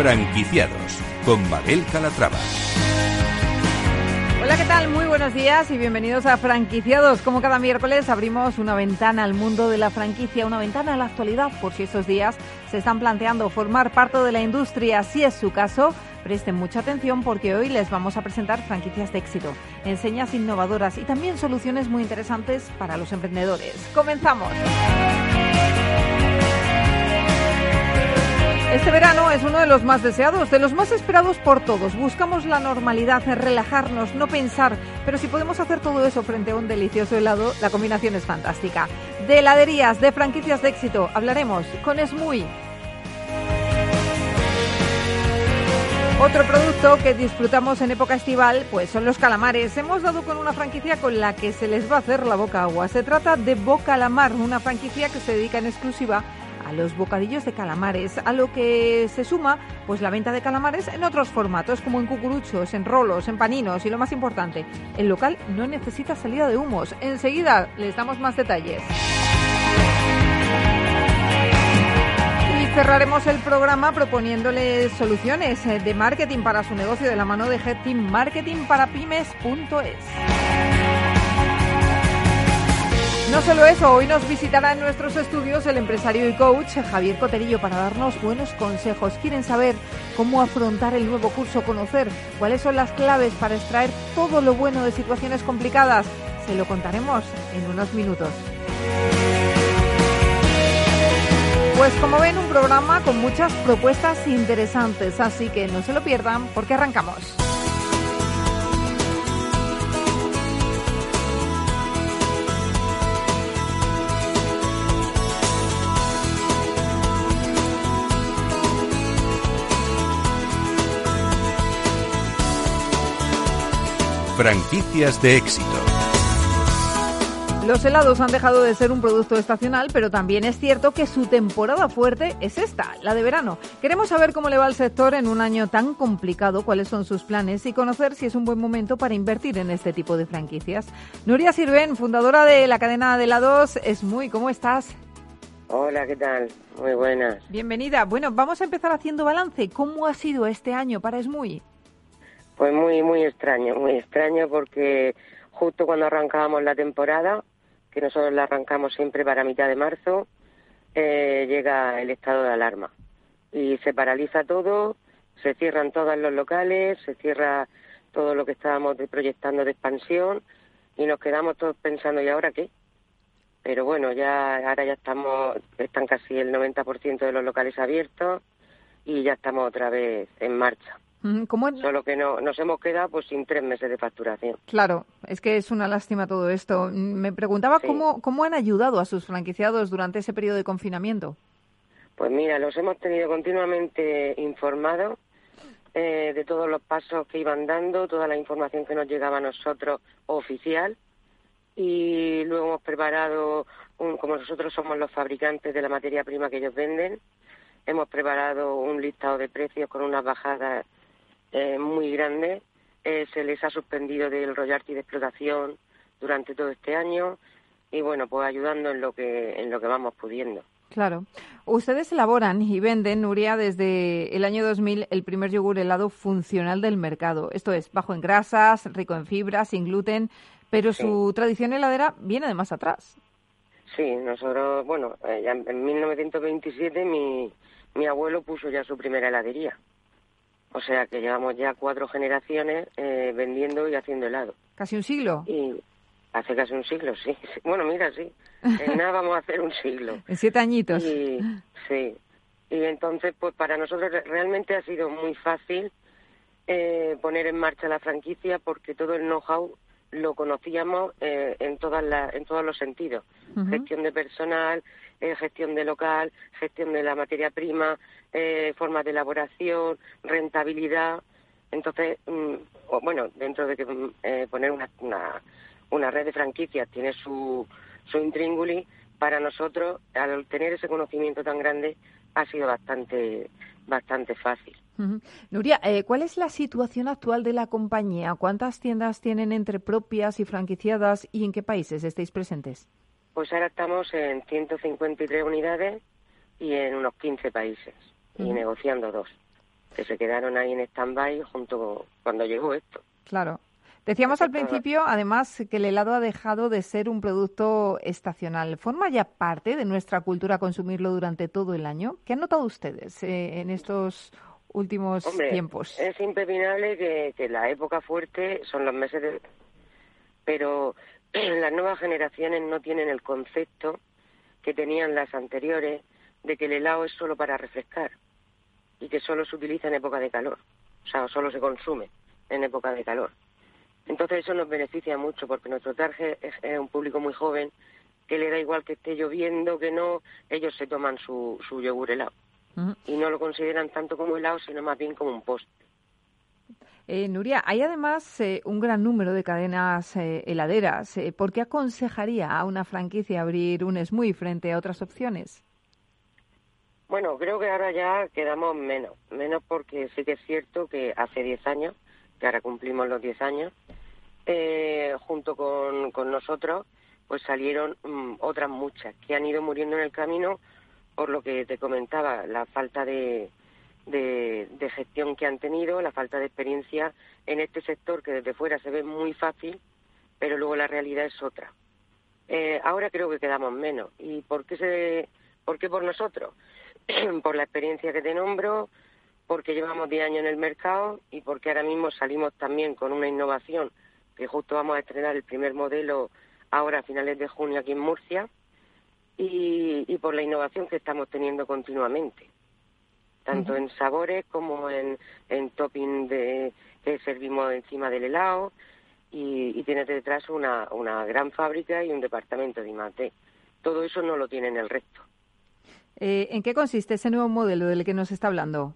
Franquiciados con Mabel Calatrava. Hola, ¿qué tal? Muy buenos días y bienvenidos a Franquiciados. Como cada miércoles abrimos una ventana al mundo de la franquicia, una ventana a la actualidad, por si estos días se están planteando formar parte de la industria. Si es su caso, presten mucha atención porque hoy les vamos a presentar franquicias de éxito, enseñas innovadoras y también soluciones muy interesantes para los emprendedores. Comenzamos. Este verano es uno de los más deseados, de los más esperados por todos. Buscamos la normalidad, relajarnos, no pensar, pero si podemos hacer todo eso frente a un delicioso helado, la combinación es fantástica. De heladerías, de franquicias de éxito, hablaremos con Esmui. Otro producto que disfrutamos en época estival, pues son los calamares. Hemos dado con una franquicia con la que se les va a hacer la boca agua. Se trata de Bocalamar, una franquicia que se dedica en exclusiva a los bocadillos de calamares, a lo que se suma pues la venta de calamares en otros formatos como en cucuruchos, en rolos, en paninos y lo más importante, el local no necesita salida de humos. Enseguida les damos más detalles. Y cerraremos el programa proponiéndoles soluciones de marketing para su negocio de la mano de Head Team Marketing para pymes.es. No solo eso, hoy nos visitará en nuestros estudios el empresario y coach Javier Coterillo para darnos buenos consejos. ¿Quieren saber cómo afrontar el nuevo curso, conocer cuáles son las claves para extraer todo lo bueno de situaciones complicadas? Se lo contaremos en unos minutos. Pues como ven, un programa con muchas propuestas interesantes, así que no se lo pierdan porque arrancamos. Franquicias de éxito. Los helados han dejado de ser un producto estacional, pero también es cierto que su temporada fuerte es esta, la de verano. Queremos saber cómo le va al sector en un año tan complicado, cuáles son sus planes y conocer si es un buen momento para invertir en este tipo de franquicias. Nuria Sirven, fundadora de la cadena de helados, es muy, ¿cómo estás? Hola, ¿qué tal? Muy buenas. Bienvenida. Bueno, vamos a empezar haciendo balance. ¿Cómo ha sido este año para Esmuy? Pues muy, muy extraño, muy extraño porque justo cuando arrancábamos la temporada, que nosotros la arrancamos siempre para mitad de marzo, eh, llega el estado de alarma y se paraliza todo, se cierran todos los locales, se cierra todo lo que estábamos proyectando de expansión y nos quedamos todos pensando, ¿y ahora qué? Pero bueno, ya ahora ya estamos, están casi el 90% de los locales abiertos y ya estamos otra vez en marcha. Solo que no, nos hemos quedado pues sin tres meses de facturación. Claro, es que es una lástima todo esto. Me preguntaba cómo, cómo han ayudado a sus franquiciados durante ese periodo de confinamiento. Pues mira, los hemos tenido continuamente informados eh, de todos los pasos que iban dando, toda la información que nos llegaba a nosotros oficial y luego hemos preparado, un, como nosotros somos los fabricantes de la materia prima que ellos venden, hemos preparado un listado de precios con unas bajadas eh, muy grande. Eh, se les ha suspendido del royalty de explotación durante todo este año y bueno, pues ayudando en lo que en lo que vamos pudiendo. Claro. Ustedes elaboran y venden, Nuria, desde el año 2000 el primer yogur helado funcional del mercado. Esto es bajo en grasas, rico en fibras, sin gluten, pero su tradición heladera viene de más atrás. Sí, nosotros, bueno, eh, en 1927 mi, mi abuelo puso ya su primera heladería. O sea que llevamos ya cuatro generaciones eh, vendiendo y haciendo helado. ¿Casi un siglo? Y hace casi un siglo, sí. Bueno, mira, sí. En nada vamos a hacer un siglo. En siete añitos. Y, sí. Y entonces, pues para nosotros realmente ha sido muy fácil eh, poner en marcha la franquicia porque todo el know-how lo conocíamos eh, en todas en todos los sentidos gestión de personal eh, gestión de local gestión de la materia prima eh, formas de elaboración rentabilidad. Entonces mm, bueno dentro de que mm, eh, poner una, una, una red de franquicias tiene su su intrínguli para nosotros al tener ese conocimiento tan grande ha sido bastante bastante fácil. Nuria, eh, ¿cuál es la situación actual de la compañía? ¿Cuántas tiendas tienen entre propias y franquiciadas y en qué países estáis presentes? Pues ahora estamos en 153 unidades y en unos 15 países y negociando dos. que se quedaron ahí en stand-by junto cuando llegó esto. Claro. Decíamos al principio, además, que el helado ha dejado de ser un producto estacional. ¿Forma ya parte de nuestra cultura consumirlo durante todo el año? ¿Qué han notado ustedes eh, en estos últimos tiempos? Es impepinable que, que, la época fuerte son los meses de... Pero las nuevas generaciones no tienen el concepto que tenían las anteriores de que el helado es solo para refrescar y que solo se utiliza en época de calor, o sea, solo se consume en época de calor. Entonces eso nos beneficia mucho porque nuestro target es, un público muy joven que le da igual que esté lloviendo, que no, ellos se toman su, su yogur helado y no lo consideran tanto como helado, sino más bien como un postre. Eh, Nuria, hay además eh, un gran número de cadenas eh, heladeras. ¿Por qué aconsejaría a una franquicia abrir un SMUI frente a otras opciones? Bueno, creo que ahora ya quedamos menos. Menos porque sí que es cierto que hace 10 años, que ahora cumplimos los 10 años, junto con, con, nosotros, pues salieron mm, otras muchas que han ido muriendo en el camino por lo que te comentaba, la falta de, de, gestión que han tenido, la falta de experiencia en este sector que desde fuera se ve muy fácil, pero luego la realidad es otra. Eh, ahora creo que quedamos menos. ¿Y por qué, se, por, qué por nosotros? por la experiencia que te nombro, porque llevamos 10 años en el mercado y porque ahora mismo salimos también con una innovación que justo vamos a estrenar el primer modelo ahora a finales de junio aquí en Murcia y, y por la innovación que estamos teniendo continuamente tanto en sabores como en, en topping de, que servimos encima del helado y, y tiene detrás una, una gran fábrica y un departamento de IMATE. Todo eso no lo tiene en el resto. Eh, ¿En qué consiste ese nuevo modelo del que nos está hablando?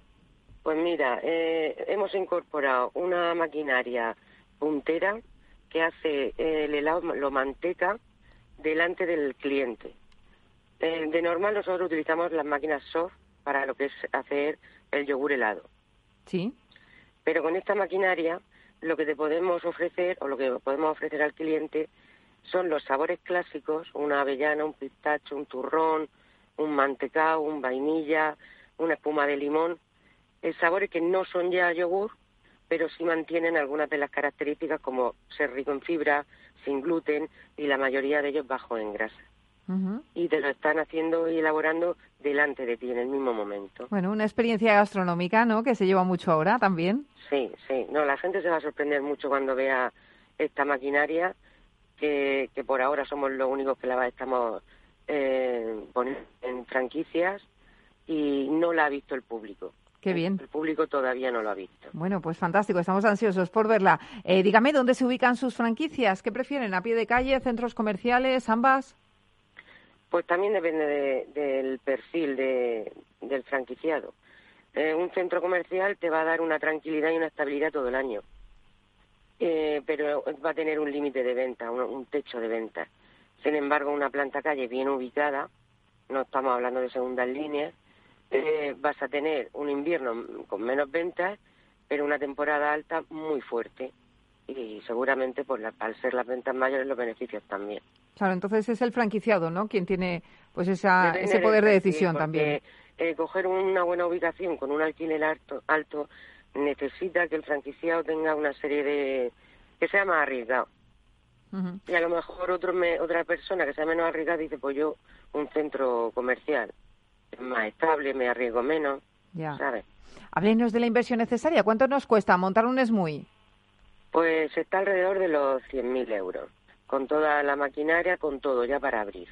Pues mira, eh, hemos incorporado una maquinaria puntera que hace el helado, lo manteca, delante del cliente. Eh, de normal nosotros utilizamos las máquinas soft para lo que es hacer el yogur helado. Sí. Pero con esta maquinaria lo que te podemos ofrecer o lo que podemos ofrecer al cliente son los sabores clásicos, una avellana, un pistacho, un turrón, un mantecao, un vainilla, una espuma de limón, el sabores que no son ya yogur, pero sí mantienen algunas de las características como ser rico en fibra, sin gluten y la mayoría de ellos bajo en grasa y te lo están haciendo y elaborando delante de ti en el mismo momento. Bueno, una experiencia gastronómica, ¿no? Que se lleva mucho ahora también. Sí, sí. No, la gente se va a sorprender mucho cuando vea esta maquinaria que, que por ahora somos los únicos que la estamos eh, en franquicias y no la ha visto el público. Qué bien. El público todavía no lo ha visto. Bueno, pues fantástico, estamos ansiosos por verla. Eh, dígame, ¿dónde se ubican sus franquicias? ¿Qué prefieren? ¿A pie de calle, centros comerciales, ambas? Pues también depende del perfil del franquiciado. Eh, un centro comercial te va a dar una tranquilidad y una estabilidad todo el año, eh, pero va a tener un límite de venta, un, techo de venta. Sin embargo, una planta calle bien ubicada, no estamos hablando de segundas líneas, eh, vas a tener un invierno con menos ventas, pero una temporada alta muy fuerte y seguramente por al ser las ventas mayores los beneficios también. Claro, entonces es el franquiciado, ¿no? Quien tiene pues esa, ese poder de decisión también. Eh, coger una buena ubicación con un alquiler alto, alto necesita que el franquiciado tenga una serie de que sea más arriesgado. Y a lo mejor otro me, otra persona que sea menos arriesgada dice, pues yo un centro comercial más estable, me arriesgo menos, ya. ¿sabes? Háblenos de la inversión necesaria. ¿Cuánto nos cuesta montar un SMUI? Pues está alrededor de los 100.000 euros con toda la maquinaria, con todo ya para abrir.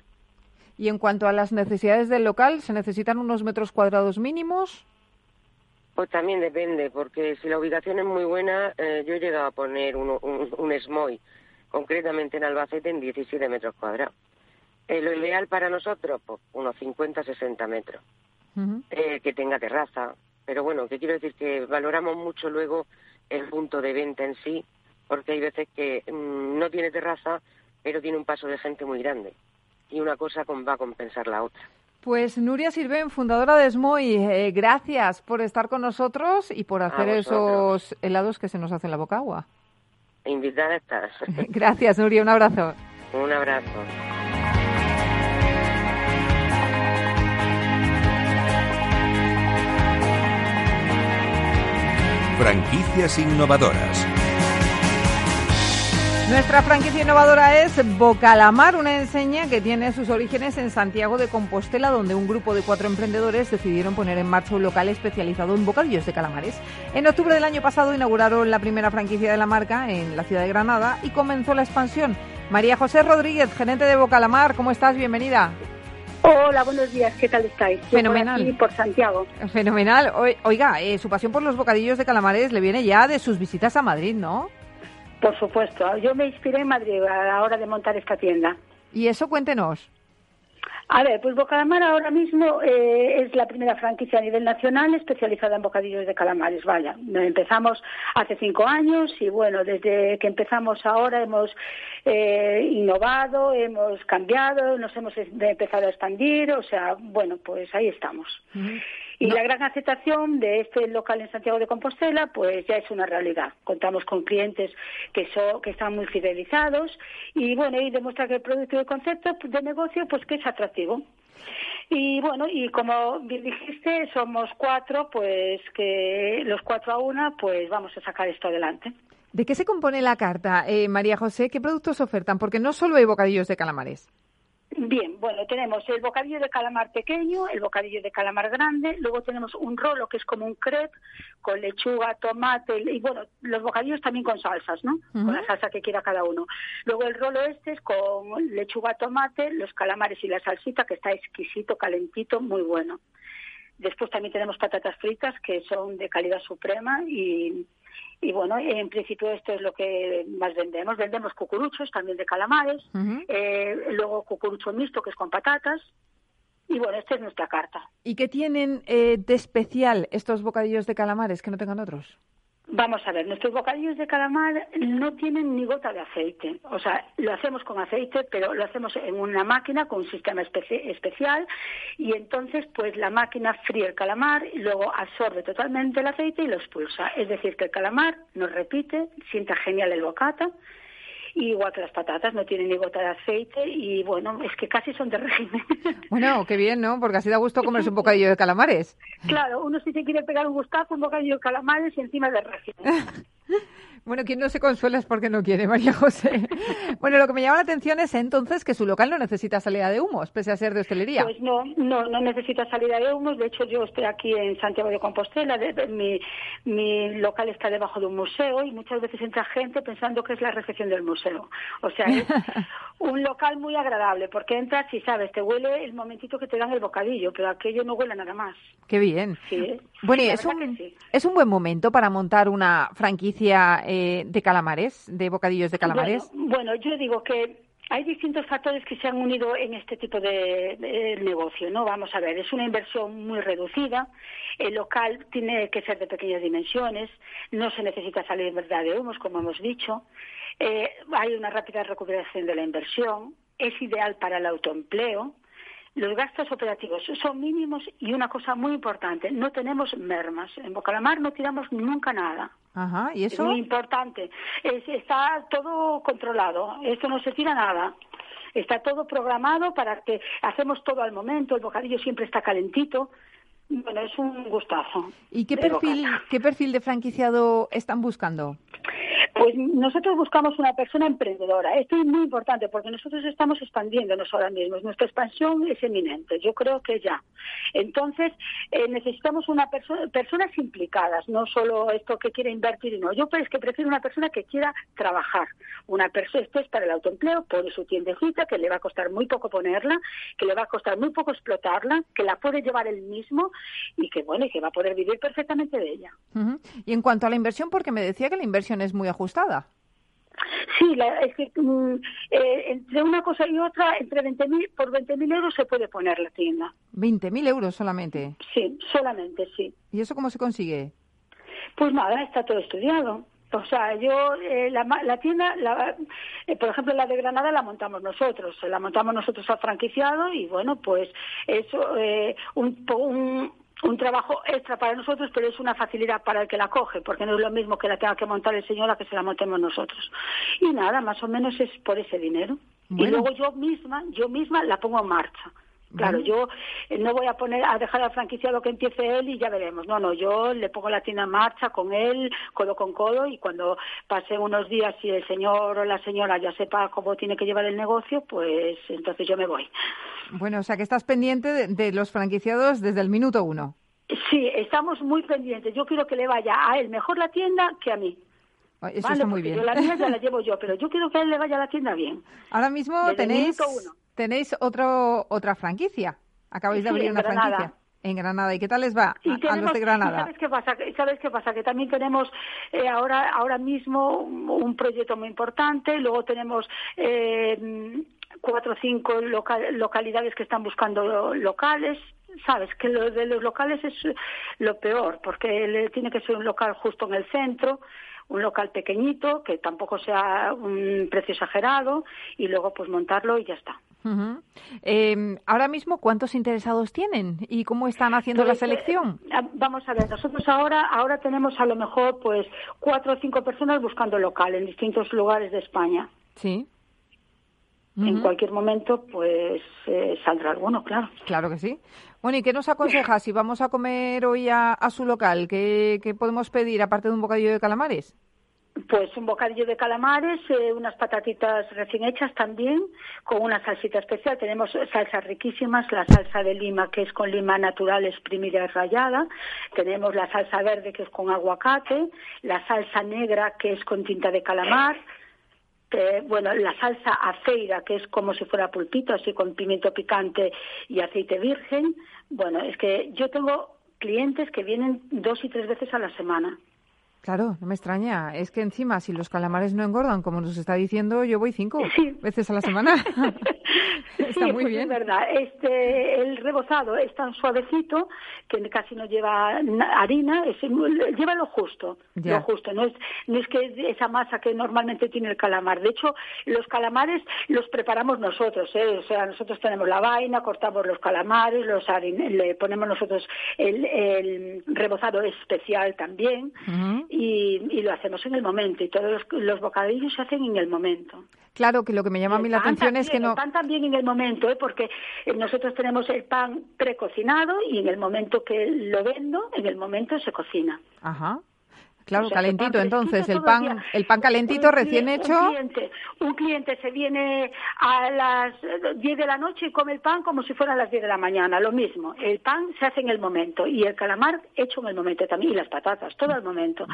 Y en cuanto a las necesidades del local, ¿se necesitan unos metros cuadrados mínimos? Pues también depende, porque si la ubicación es muy buena, eh, yo he llegado a poner un, un, SMOI, concretamente en Albacete, en 17 metros cuadrados. Eh, lo ideal para nosotros, pues unos 50, 60 metros. Eh, que tenga terraza. Pero bueno, que quiero decir que valoramos mucho luego el punto de venta en sí, porque hay veces que mm, no tiene terraza, pero tiene un paso de gente muy grande. Y una cosa va a compensar la otra. Pues Nuria Sirven, fundadora de SMOI, eh, gracias por estar con nosotros y por hacer esos helados que se nos hacen la boca agua. Invitada estás. gracias, Nuria, un abrazo. Un abrazo. Franquicias innovadoras. Nuestra franquicia innovadora es Bocalamar, una enseña que tiene sus orígenes en Santiago de Compostela, donde un grupo de cuatro emprendedores decidieron poner en marcha un local especializado en bocadillos de calamares. En octubre del año pasado inauguraron la primera franquicia de la marca en la ciudad de Granada y comenzó la expansión. María José Rodríguez, gerente de Bocalamar, ¿cómo estás? Bienvenida. Hola, buenos días, ¿qué tal estáis? Fenomenal. Por, aquí, por Santiago. Fenomenal. Oiga, eh, su pasión por los bocadillos de calamares le viene ya de sus visitas a Madrid, ¿no? Por supuesto, yo me inspiré en Madrid a la hora de montar esta tienda. ¿Y eso cuéntenos? A ver, pues Bocalamar ahora mismo eh, es la primera franquicia a nivel nacional especializada en bocadillos de calamares. Vaya, empezamos hace cinco años y bueno, desde que empezamos ahora hemos eh, innovado, hemos cambiado, nos hemos empezado a expandir, o sea, bueno, pues ahí estamos. Y la gran aceptación de este local en Santiago de Compostela, pues ya es una realidad. Contamos con clientes que, son, que están muy fidelizados y bueno, y demuestra que el producto y el concepto de negocio, pues que es atractivo. Y bueno, y como dijiste, somos cuatro, pues que los cuatro a una, pues vamos a sacar esto adelante. ¿De qué se compone la carta, eh, María José? ¿Qué productos ofertan? Porque no solo hay bocadillos de calamares. Bien, bueno, tenemos el bocadillo de calamar pequeño, el bocadillo de calamar grande, luego tenemos un rolo que es como un crepe con lechuga, tomate y bueno, los bocadillos también con salsas, ¿no? Con la salsa que quiera cada uno. Luego el rolo este es con lechuga, tomate, los calamares y la salsita que está exquisito, calentito, muy bueno. Después también tenemos patatas fritas que son de calidad suprema y y bueno, en principio esto es lo que más vendemos. Vendemos cucuruchos también de calamares, eh, luego cucurucho mixto que es con patatas. Y bueno, esta es nuestra carta. ¿Y qué tienen eh, de especial estos bocadillos de calamares que no tengan otros? Vamos a ver, nuestros bocadillos de calamar no tienen ni gota de aceite. O sea, lo hacemos con aceite, pero lo hacemos en una máquina con un sistema especial y entonces pues la máquina fríe el calamar y luego absorbe totalmente el aceite y lo expulsa. Es decir, que el calamar nos repite, sienta genial el bocata igual que las patatas, no tienen ni gota de aceite y bueno, es que casi son de régimen. Bueno, qué bien, ¿no? Porque así da gusto comerse un bocadillo de calamares. Claro, uno sí se quiere pegar un gustazo, un bocadillo de calamares y encima de régimen. Bueno, quien no se consuela es porque no quiere, María José. Bueno, lo que me llama la atención es entonces que su local no necesita salida de humos, pese a ser de hostelería. Pues no, no, no necesita salida de humos. De hecho, yo estoy aquí en Santiago de Compostela. mi, mi local está debajo de un museo y muchas veces entra gente pensando que es la recepción del museo. O sea, es un local muy agradable porque entras y sabes, te huele el momentito que te dan el bocadillo, pero aquello no huele nada más. Qué bien. Sí. Bueno, es un, es un buen momento para montar una franquicia eh, de calamares, de bocadillos de calamares? Bueno, yo digo que hay distintos factores que se han unido en este tipo de, negocio, ¿no? Vamos a ver, es una inversión muy reducida, el local tiene que ser de pequeñas dimensiones, no se necesita salir en verdad de humos, como hemos dicho, eh, hay una rápida recuperación de la inversión, es ideal para el autoempleo, los gastos operativos son mínimos y una cosa muy importante, no tenemos mermas. En Bocalamar no tiramos nunca nada. Ajá, ¿y eso? Es muy importante. está todo controlado, esto no se tira nada. Está todo programado para que hacemos todo al momento, el bocadillo siempre está calentito. Bueno, es un gustazo. ¿Y qué perfil, qué perfil de franquiciado están buscando? Pues nosotros buscamos una persona emprendedora. Esto es muy importante porque nosotros estamos expandiéndonos ahora mismo. Nuestra expansión es eminente. Yo creo que ya. Entonces, eh, necesitamos una persona, personas implicadas, no solo esto que quiere invertir, no. Yo que prefiero una persona que quiera trabajar. Una persona, esto es para el autoempleo, pone su tiendecita, que le va a costar muy poco ponerla, que le va a costar muy poco explotarla, que la puede llevar él mismo y que, bueno, y que va a poder vivir perfectamente de ella. Y en cuanto a la inversión, porque me decía que la inversión es muy ajustada. Sí, es que mm, eh, entre una cosa y otra, entre 20.000 por 20.000 euros se puede poner la tienda. ¿20.000 euros solamente? Sí, solamente, sí. ¿Y eso cómo se consigue? Pues nada, está todo estudiado. O sea, yo, eh, la, tienda, eh, por ejemplo, la de Granada la montamos nosotros, la montamos nosotros al franquiciado y bueno, pues eso, un, un, un trabajo extra para nosotros, pero es una facilidad para el que la coge, porque no es lo mismo que la tenga que montar el señor a que se la montemos nosotros. Y nada, más o menos es por ese dinero. Y luego yo misma, yo misma la pongo en marcha. Claro, yo eh, no voy a poner a dejar al franquiciado que empiece él y ya veremos. No, no, yo le pongo la tienda en marcha con él, codo con codo, y cuando pasen unos días y el señor o la señora ya sepa cómo tiene que llevar el negocio, pues entonces yo me voy. Bueno, o sea que estás pendiente de, los franquiciados desde el minuto uno. Sí, estamos muy pendientes. Yo quiero que le vaya a él mejor la tienda que a mí. Eso está muy bien. Yo la mía ya la llevo yo, pero yo quiero que a él le vaya a la tienda bien. Ahora mismo tenéis tenéis otro, otra franquicia. Acabáis de abrir una franquicia. En Granada. ¿Y qué tal les va a, los de Granada? ¿Sabes qué pasa? ¿Sabes qué pasa? Que también tenemos eh, ahora, ahora mismo un proyecto muy importante. Luego tenemos eh, cuatro o cinco localidades que están buscando locales. Sabes que lo de los locales es lo peor, porque tiene que ser un local justo en el centro un local pequeñito, que tampoco sea un precio exagerado, y luego pues montarlo y ya está. Em, ahora mismo, ¿cuántos interesados tienen y cómo están haciendo la pues, selección? Eh, vamos a ver, nosotros ahora ahora tenemos a lo mejor pues cuatro o cinco personas buscando local en distintos lugares de España. Sí. En cualquier momento, pues eh, saldrá alguno, claro. Claro que sí. Bueno, ¿y qué nos aconseja si vamos a comer hoy a, su local? ¿Qué, podemos pedir aparte de un bocadillo de calamares? Pues un bocadillo de calamares, eh, unas patatitas recién hechas también, con una salsita especial. Tenemos salsas riquísimas, la salsa de lima, que es con lima natural exprimida y rallada. Tenemos la salsa verde, que es con aguacate. La salsa negra, que es con tinta de calamar bueno, la salsa aceira, que es como si fuera pulpito, así con pimiento picante y aceite virgen. Bueno, es que yo tengo clientes que vienen dos y tres veces a la semana. Claro, no me extraña. Es que encima, si los calamares no engordan, como nos está diciendo, yo voy cinco veces a la semana. está muy pues bien. Es verdad. Este, el rebozado es tan suavecito que casi no lleva harina, es, lleva lo justo. Lo justo. No es, no es que esa masa que normalmente tiene el calamar. De hecho, los calamares los preparamos nosotros. ¿eh? O sea, nosotros tenemos la vaina, cortamos los calamares, los le ponemos nosotros el, rebozado especial también y, lo hacemos en el momento y todos los, bocadillos se hacen en el momento. Claro, que lo que me llama a mí la atención es que no... El pan también en el momento, ¿eh? porque eh, nosotros tenemos el pan precocinado y en el momento que lo vendo, en el momento se cocina. Ajá. Claro, calentito, entonces, el pan, el pan calentito recién hecho. Un cliente, un cliente se viene a las 10 de la noche y come el pan como si fueran las 10 de la mañana, lo mismo. El pan se hace en el momento y el calamar hecho en el momento también, y las patatas, todo al momento.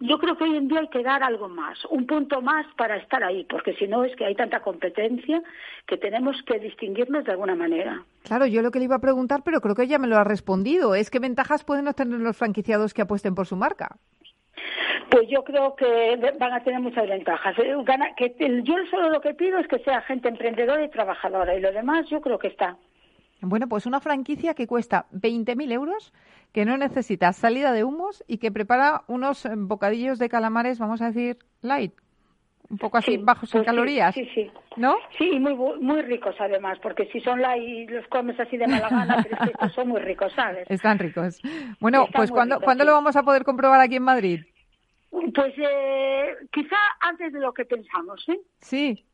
Yo creo que hoy en día hay que dar algo más, un punto más para estar ahí, porque si no es que hay tanta competencia que tenemos que distinguirnos de alguna manera. Claro, yo lo que le iba a preguntar, pero creo que ella me lo ha respondido, es qué ventajas pueden obtener los franquiciados que apuesten por su marca. Pues yo creo que van a tener muchas ventajas. Eh, yo solo lo que pido es que sea gente emprendedora y trabajadora y lo demás yo creo que está. Bueno, pues una franquicia que cuesta 20.000 euros, que no necesita salida de humos y que prepara unos bocadillos de calamares, vamos a decir, light, un poco así bajos en pues calorías. Sí, sí. ¿No? Sí, y muy, muy ricos además, porque si son light y los comes así de mala gana, pero es que son muy ricos, ¿sabes? Están ricos. Bueno, pues ¿cuándo, ¿cuándo lo vamos a poder comprobar aquí en Madrid? Pues eh, quizá antes de lo que pensamos, ¿eh? Sí.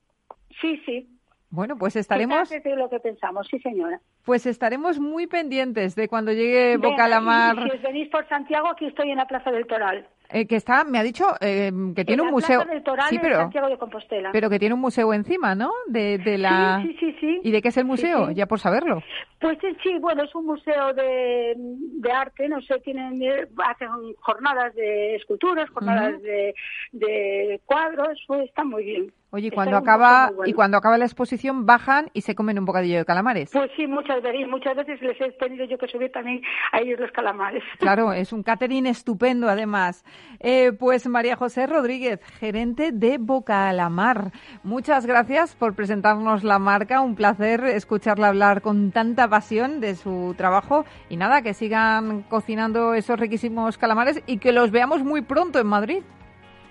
Sí, sí. Bueno, pues estaremos. antes de lo que pensamos, sí, señora. Pues estaremos muy pendientes de cuando llegue Bocalamar. Si os venís por Santiago, aquí estoy en la Plaza del Toral. Eh, que está, me ha dicho eh, que tiene un museo. sí, pero, Santiago de Compostela. Pero que tiene un museo encima, ¿no? De, de la... Sí, sí, sí, ¿Y de qué es el museo? Ya por saberlo. Pues sí, bueno, es un museo de, de arte, no sé, tienen, hacen jornadas de esculturas, jornadas de, de cuadros, pues está muy bien. Oye, y cuando acaba y cuando acaba la exposición bajan y se comen un bocadillo de calamares. Pues sí, muchas veces, muchas veces les he tenido yo que subir también a ellos los calamares. Claro, es un catering estupendo además. Eh, pues María José Rodríguez, gerente de Boca Mar. Muchas gracias por presentarnos la marca. Un placer escucharla hablar con tanta pasión de su trabajo y nada, que sigan cocinando esos riquísimos calamares y que los veamos muy pronto en Madrid.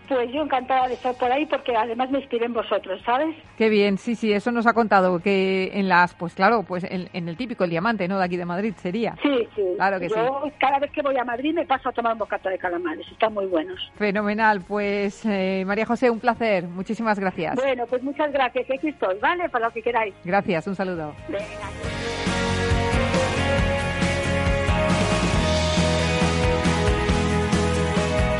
Pues yo encantada de estar por ahí porque además me inspiré en vosotros, ¿sabes? Qué bien, sí, sí, eso nos ha contado que en las, pues claro, pues en, el típico el diamante, ¿no? De aquí de Madrid sería. Sí, sí. Claro que yo, cada vez que voy a Madrid me paso a tomar un bocata de calamares, están muy buenos. Fenomenal, pues eh, María José, un placer, muchísimas gracias. Bueno, pues muchas gracias, aquí estoy, ¿vale? Para lo que queráis. Gracias, un saludo. Venga.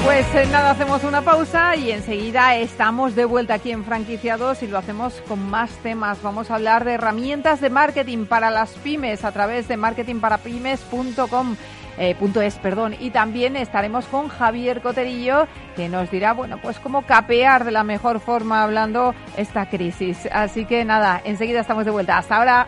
Pues eh, nada, hacemos una pausa y enseguida estamos de vuelta aquí en Franquiciados y lo hacemos con más temas. Vamos a hablar de herramientas de marketing para las pymes a través de marketingparapymes.com. Eh, punto es, perdón. Y también estaremos con Javier Coterillo, que nos dirá, bueno, pues cómo capear de la mejor forma hablando esta crisis. Así que nada, enseguida estamos de vuelta. Hasta ahora.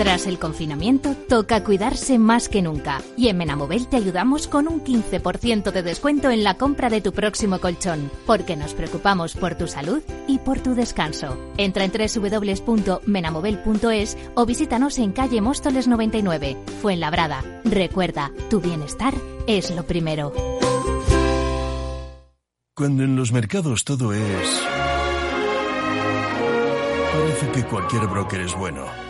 Tras el confinamiento, toca cuidarse más que nunca. Y en Menamobel te ayudamos con un 15% de descuento en la compra de tu próximo colchón, porque nos preocupamos por tu salud y por tu descanso. Entra en www.menamobel.es o visítanos en calle Móstoles 99, Fuenlabrada. Recuerda, tu bienestar es lo primero. Cuando en los mercados todo es... Parece que cualquier broker es bueno.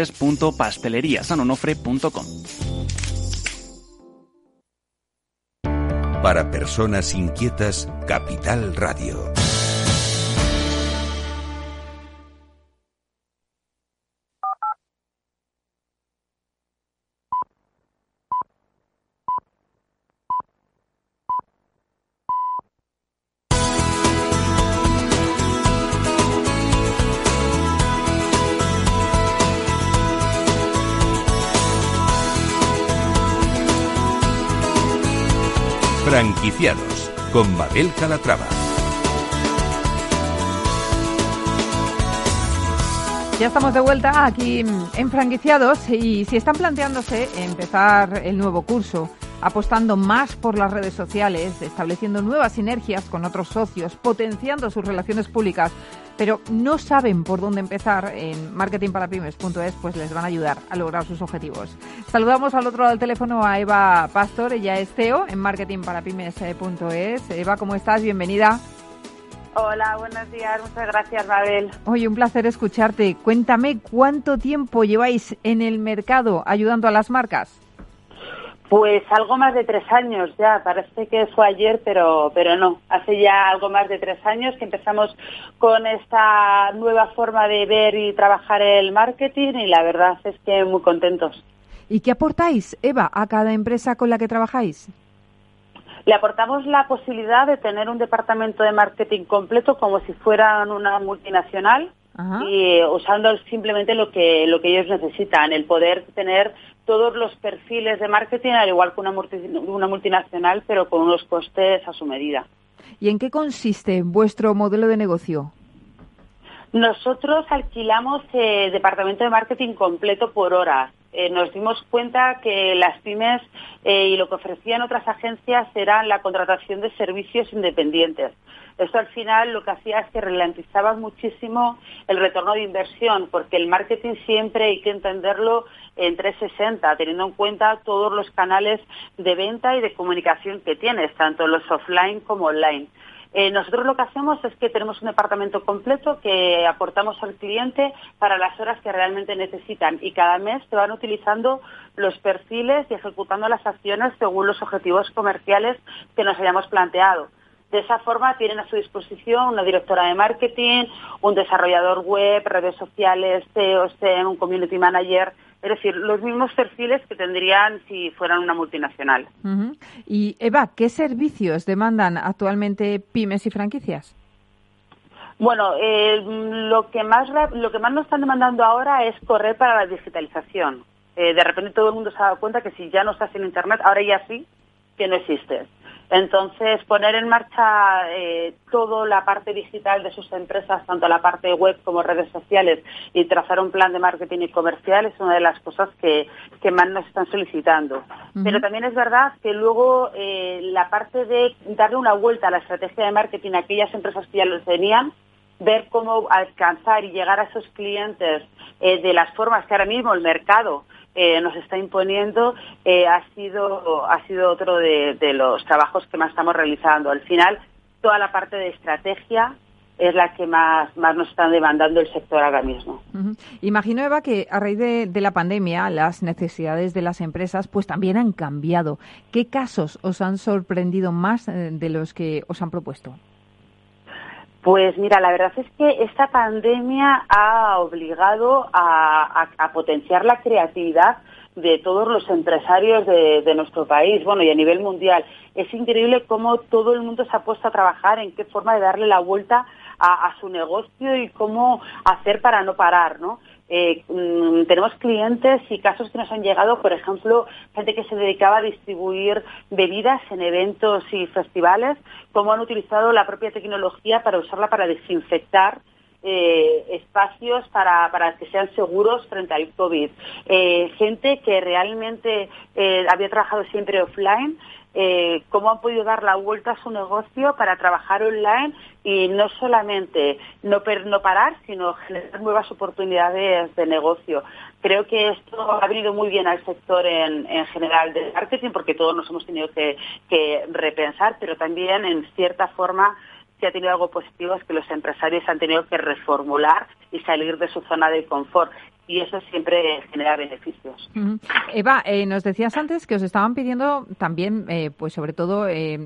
www.pasteleriasanonofre.com. Para personas inquietas, Capital Radio. Franquiciados con Mabel Calatrava. Ya estamos de vuelta aquí en Franquiciados y si están planteándose empezar el nuevo curso, apostando más por las redes sociales, estableciendo nuevas sinergias con otros socios, potenciando sus relaciones públicas, pero no saben por dónde empezar en marketingparapymes.es, pues les van a ayudar a lograr sus objetivos. Saludamos al otro lado del teléfono a Eva Pastor, ella es CEO en marketingparapymes.es. Eva, ¿cómo estás? Bienvenida. Hola, buenos días. Muchas gracias, Mabel. Oye, un placer escucharte. Cuéntame cuánto tiempo lleváis en el mercado ayudando a las marcas. Pues algo más de tres años ya, parece que fue ayer, pero, pero no. Hace ya algo más de tres años que empezamos con esta nueva forma de ver y trabajar el marketing y la verdad es que muy contentos. ¿Y qué aportáis, Eva, a cada empresa con la que trabajáis? Le aportamos la posibilidad de tener un departamento de marketing completo como si fueran una multinacional y usando simplemente lo que, lo que ellos necesitan, el poder tener todos los perfiles de marketing, al igual que una, una multinacional, pero con unos costes a su medida. ¿Y en qué consiste vuestro modelo de negocio? Nosotros alquilamos eh, departamento de marketing completo por horas. Eh, nos dimos cuenta que las pymes eh, y lo que ofrecían otras agencias era la contratación de servicios independientes. Esto al final lo que hacía es que ralentizaba muchísimo el retorno de inversión, porque el marketing siempre hay que entenderlo en 360, teniendo en cuenta todos los canales de venta y de comunicación que tienes, tanto los offline como online. Eh, nosotros lo que hacemos es que tenemos un departamento completo que aportamos al cliente para las horas que realmente necesitan y cada mes se van utilizando los perfiles y ejecutando las acciones según los objetivos comerciales que nos hayamos planteado. De esa forma tienen a su disposición una directora de marketing, un desarrollador web, redes sociales, SEM, un community manager, es decir, los mismos perfiles que tendrían si fueran una multinacional. Y Eva, ¿qué servicios demandan actualmente pymes y franquicias? Bueno, eh, lo que más lo que más nos están demandando ahora es correr para la digitalización. Eh, de repente todo el mundo se ha dado cuenta que si ya no estás en internet, ahora ya sí que no existe. Entonces, poner en marcha eh, toda la parte digital de sus empresas, tanto la parte web como redes sociales, y trazar un plan de marketing y comercial es una de las cosas que, más nos están solicitando. Pero también es verdad que luego eh, la parte de darle una vuelta a la estrategia de marketing a aquellas empresas que ya lo tenían, ver cómo alcanzar y llegar a esos clientes eh, de las formas que ahora mismo el mercado eh, nos está imponiendo eh, ha sido ha sido otro de, los trabajos que más estamos realizando. Al final, toda la parte de estrategia es la que más, más nos está demandando el sector ahora mismo. Imagino, Eva, que a raíz de, la pandemia las necesidades de las empresas pues también han cambiado. ¿Qué casos os han sorprendido más eh, de los que os han propuesto? Pues mira, la verdad es que esta pandemia ha obligado a, potenciar la creatividad de todos los empresarios de, nuestro país, bueno, y a nivel mundial. Es increíble cómo todo el mundo se ha puesto a trabajar en qué forma de darle la vuelta a, a su negocio y cómo hacer para no parar, ¿no? Eh, mm, tenemos clientes y casos que nos han llegado, por ejemplo, gente que se dedicaba a distribuir bebidas en eventos y festivales, cómo han utilizado la propia tecnología para usarla para desinfectar eh, espacios para, para, que sean seguros frente al COVID. Eh, gente que realmente había trabajado siempre offline eh, cómo han podido dar la vuelta a su negocio para trabajar online y no solamente no, no parar, sino generar nuevas oportunidades de negocio. Creo que esto ha venido muy bien al sector en, general del marketing porque todos nos hemos tenido que repensar, pero también en cierta forma si ha tenido algo positivo es que los empresarios han tenido que reformular y salir de su zona de confort y eso siempre genera beneficios. Eva, eh, nos decías antes que os estaban pidiendo también, eh, pues sobre todo, eh,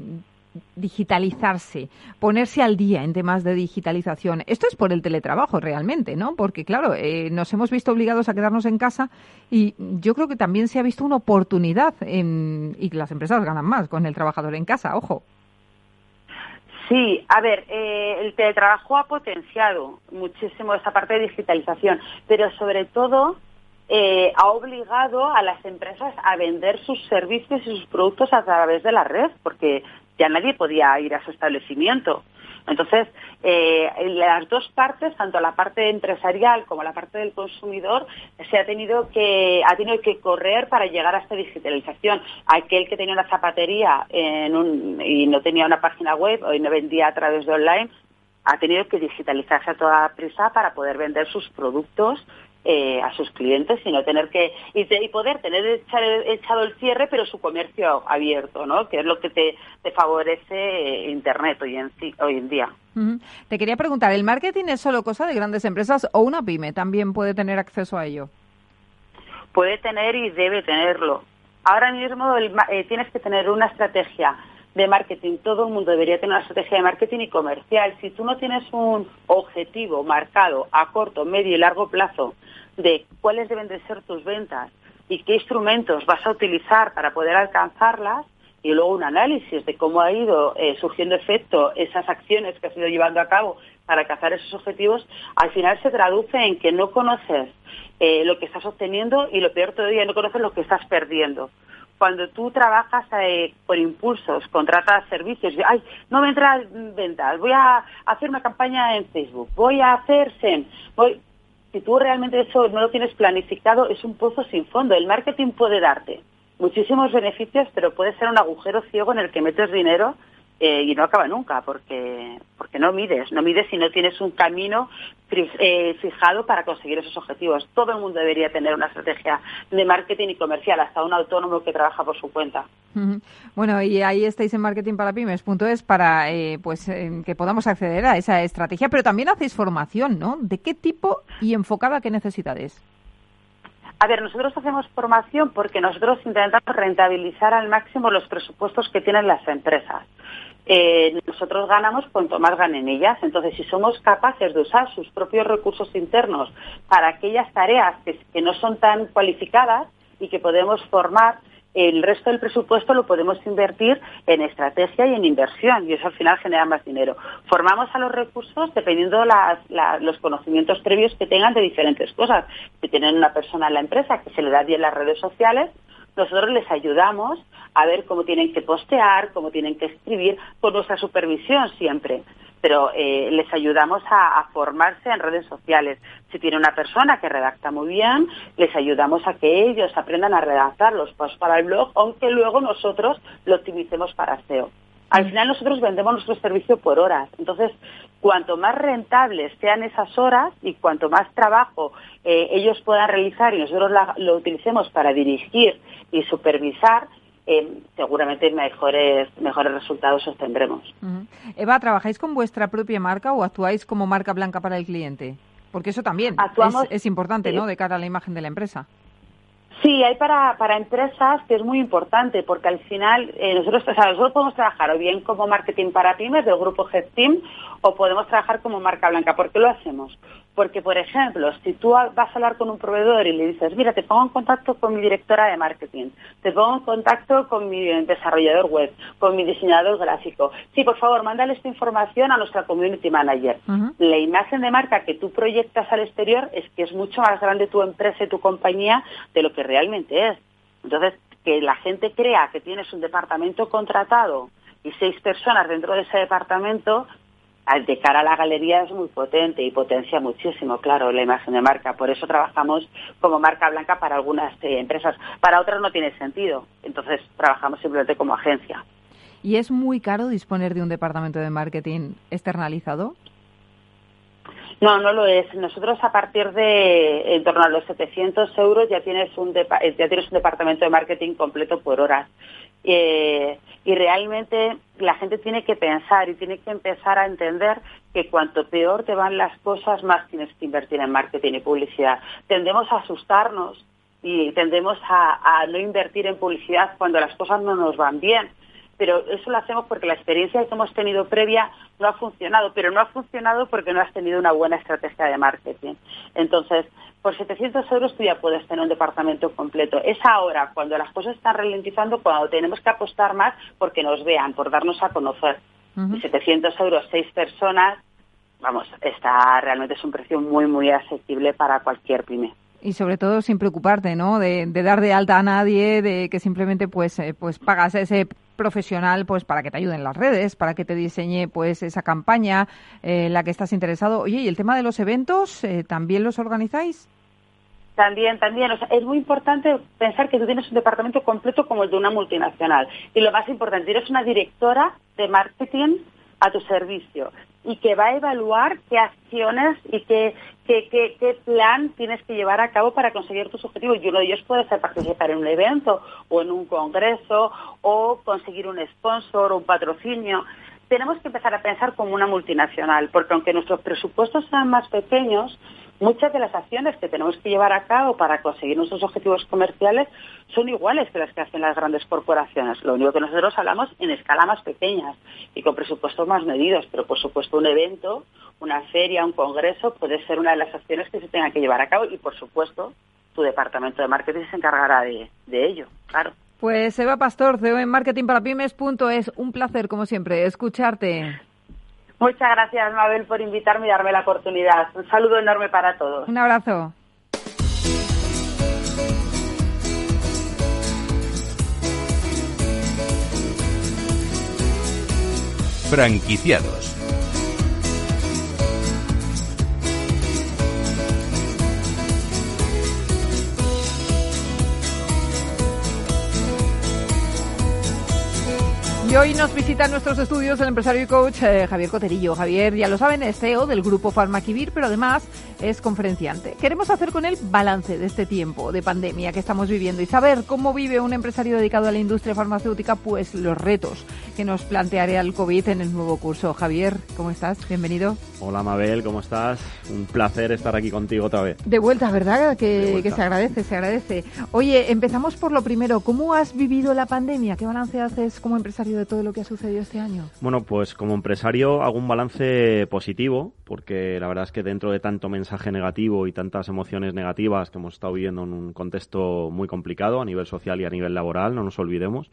digitalizarse, ponerse al día en temas de digitalización. Esto es por el teletrabajo realmente, ¿no? Porque, claro, nos hemos visto obligados a quedarnos en casa y yo creo que también se ha visto una oportunidad en, y las empresas ganan más con el trabajador en casa, ojo. Sí, a ver, eh, el teletrabajo ha potenciado muchísimo esa parte de digitalización, pero sobre todo eh, ha obligado a las empresas a vender sus servicios y sus productos a través de la red, porque ya nadie podía ir a su establecimiento. Entonces, eh, las dos partes, tanto la parte empresarial como la parte del consumidor, se ha tenido que ha tenido que correr para llegar a esta digitalización. Aquel que tenía una zapatería y no tenía una página web o no vendía a través de online, ha tenido que digitalizarse a toda prisa para poder vender sus productos eh, a sus clientes y no tener que y, poder tener echado el cierre pero su comercio abierto no que es lo que te, favorece eh, internet hoy en hoy en día. Te quería preguntar el marketing es solo cosa de grandes empresas o una pyme también puede tener acceso a ello puede tener y debe tenerlo. Ahora mismo eh, tienes que tener una estrategia de marketing. Todo el mundo debería tener una estrategia de marketing y comercial. Si tú no tienes un objetivo marcado a corto, medio y largo plazo de cuáles deben de ser tus ventas y qué instrumentos vas a utilizar para poder alcanzarlas, y luego un análisis de cómo ha ido eh, surgiendo efecto esas acciones que has ido llevando a cabo para alcanzar esos objetivos, al final se traduce en que no conoces eh, lo que estás obteniendo y lo peor todavía, no conoces lo que estás perdiendo cuando tú trabajas eh, por impulsos, contratas servicios, ay, no me entran ventas, voy a hacer una campaña en Facebook, voy a hacer SEM, voy... si tú realmente eso no lo tienes planificado, es un pozo sin fondo. El marketing puede darte muchísimos beneficios, pero puede ser un agujero ciego en el que metes dinero eh, y no acaba nunca porque porque no mides no mides si no tienes un camino eh, fijado para conseguir esos objetivos. Todo el mundo debería tener una estrategia de marketing y comercial hasta un autónomo que trabaja por su cuenta. Bueno y ahí estáis en marketing para eh, pues que podamos acceder a esa estrategia pero también hacéis formación no de qué tipo y enfocada qué necesidades a ver, nosotros hacemos formación porque nosotros intentamos rentabilizar al máximo los presupuestos que tienen las empresas. Eh, nosotros ganamos cuanto más ganen ellas. Entonces, si somos capaces de usar sus propios recursos internos para aquellas tareas que no son tan cualificadas y que podemos formar el resto del presupuesto lo podemos invertir en estrategia y en inversión y eso al final genera más dinero. Formamos a los recursos dependiendo los conocimientos previos que tengan de diferentes cosas. Si tienen una persona en la empresa que se le da bien las redes sociales, nosotros les ayudamos a ver cómo tienen que postear, cómo tienen que escribir, con nuestra supervisión siempre pero eh, les ayudamos a, formarse en redes sociales. Si tiene una persona que redacta muy bien, les ayudamos a que ellos aprendan a redactar los posts para el blog, aunque luego nosotros lo optimicemos para SEO. Al mm. final nosotros vendemos nuestro servicio por horas. Entonces, cuanto más rentables sean esas horas y cuanto más trabajo eh, ellos puedan realizar y nosotros lo utilicemos para dirigir y supervisar, eh, seguramente mejores, mejores resultados obtendremos. Eva, ¿trabajáis con vuestra propia marca o actuáis como marca blanca para el cliente? Porque eso también es, importante, ¿no?, de cara a la imagen de la empresa. Sí, hay para, para empresas que es muy importante porque al final eh, nosotros, o sea, nosotros podemos trabajar o bien como marketing para pymes del grupo Team o podemos trabajar como marca blanca. ¿Por qué lo hacemos? Porque, por ejemplo, si tú vas a hablar con un proveedor y le dices, mira, te pongo en contacto con mi directora de marketing, te pongo en contacto con mi desarrollador web, con mi diseñador gráfico. Sí, por favor, mándale esta información a nuestra community manager. La imagen de marca que tú proyectas al exterior es que es mucho más grande tu empresa y tu compañía de lo que realmente es. Entonces, que la gente crea que tienes un departamento contratado y seis personas dentro de ese departamento, de cara a la galería es muy potente y potencia muchísimo, claro, la imagen de marca. Por eso trabajamos como marca blanca para algunas eh, empresas. Para otras no tiene sentido. Entonces trabajamos simplemente como agencia. ¿Y es muy caro disponer de un departamento de marketing externalizado? No, no lo es. Nosotros a partir de en torno a los 700 euros ya tienes un, ya tienes un departamento de marketing completo por horas. Eh, y realmente la gente tiene que pensar y tiene que empezar a entender que cuanto peor te van las cosas, más tienes que invertir en marketing y publicidad. Tendemos a asustarnos y tendemos a, no invertir en publicidad cuando las cosas no nos van bien. Pero eso lo hacemos porque la experiencia que hemos tenido previa no ha funcionado, pero no ha funcionado porque no has tenido una buena estrategia de marketing. Entonces, por 700 euros tú ya puedes tener un departamento completo. Es ahora, cuando las cosas están ralentizando, cuando tenemos que apostar más porque nos vean, por darnos a conocer. 700 euros, seis personas, vamos, está realmente es un precio muy, muy asequible para cualquier pyme. Y sobre todo sin preocuparte, ¿no? De, dar de alta a nadie, de que simplemente pues, eh, pues pagas a ese profesional pues para que te ayude en las redes, para que te diseñe pues esa campaña en la que estás interesado. Oye, ¿y el tema de los eventos también los organizáis? También, también. O sea, es muy importante pensar que tú tienes un departamento completo como el de una multinacional. Y lo más importante, eres una directora de marketing a tu servicio y que va a evaluar qué acciones y qué, qué, qué, plan tienes que llevar a cabo para conseguir tus objetivos. Y uno de ellos puede ser participar en un evento o en un congreso o conseguir un sponsor o un patrocinio. Tenemos que empezar a pensar como una multinacional, porque aunque nuestros presupuestos sean más pequeños, muchas de las acciones que tenemos que llevar a cabo para conseguir nuestros objetivos comerciales son iguales que las que hacen las grandes corporaciones. Lo único que nosotros hablamos en escala más pequeñas y con presupuestos más medidos, pero por supuesto un evento, una feria, un congreso puede ser una de las acciones que se tengan que llevar a cabo y por supuesto tu departamento de marketing se encargará de, ello, claro. Pues Eva Pastor, CEO en marketingparapymes.es, un placer como siempre escucharte. Muchas gracias, Mabel, por invitarme y darme la oportunidad. Un saludo enorme para todos. Un abrazo. Franquiciados Y hoy nos visita en nuestros estudios el empresario y coach eh, Javier Coterillo. Javier, ya lo saben, es CEO del grupo Farmaquivir, pero además es conferenciante. Queremos hacer con él balance de este tiempo de pandemia que estamos viviendo y saber cómo vive un empresario dedicado a la industria farmacéutica, pues los retos que nos planteará el COVID en el nuevo curso. Javier, ¿cómo estás? Bienvenido. Hola Mabel, ¿cómo estás? Un placer estar aquí contigo otra vez. De vuelta, ¿verdad? Que, que se agradece, se agradece. Oye, empezamos por lo primero. ¿Cómo has vivido la pandemia? ¿Qué balance haces como empresario de todo lo que ha sucedido este año? Bueno, pues como empresario hago un balance positivo, porque la verdad es que dentro de tanto mensaje negativo y tantas emociones negativas que hemos estado viviendo en un contexto muy complicado a nivel social y a nivel laboral, no nos olvidemos,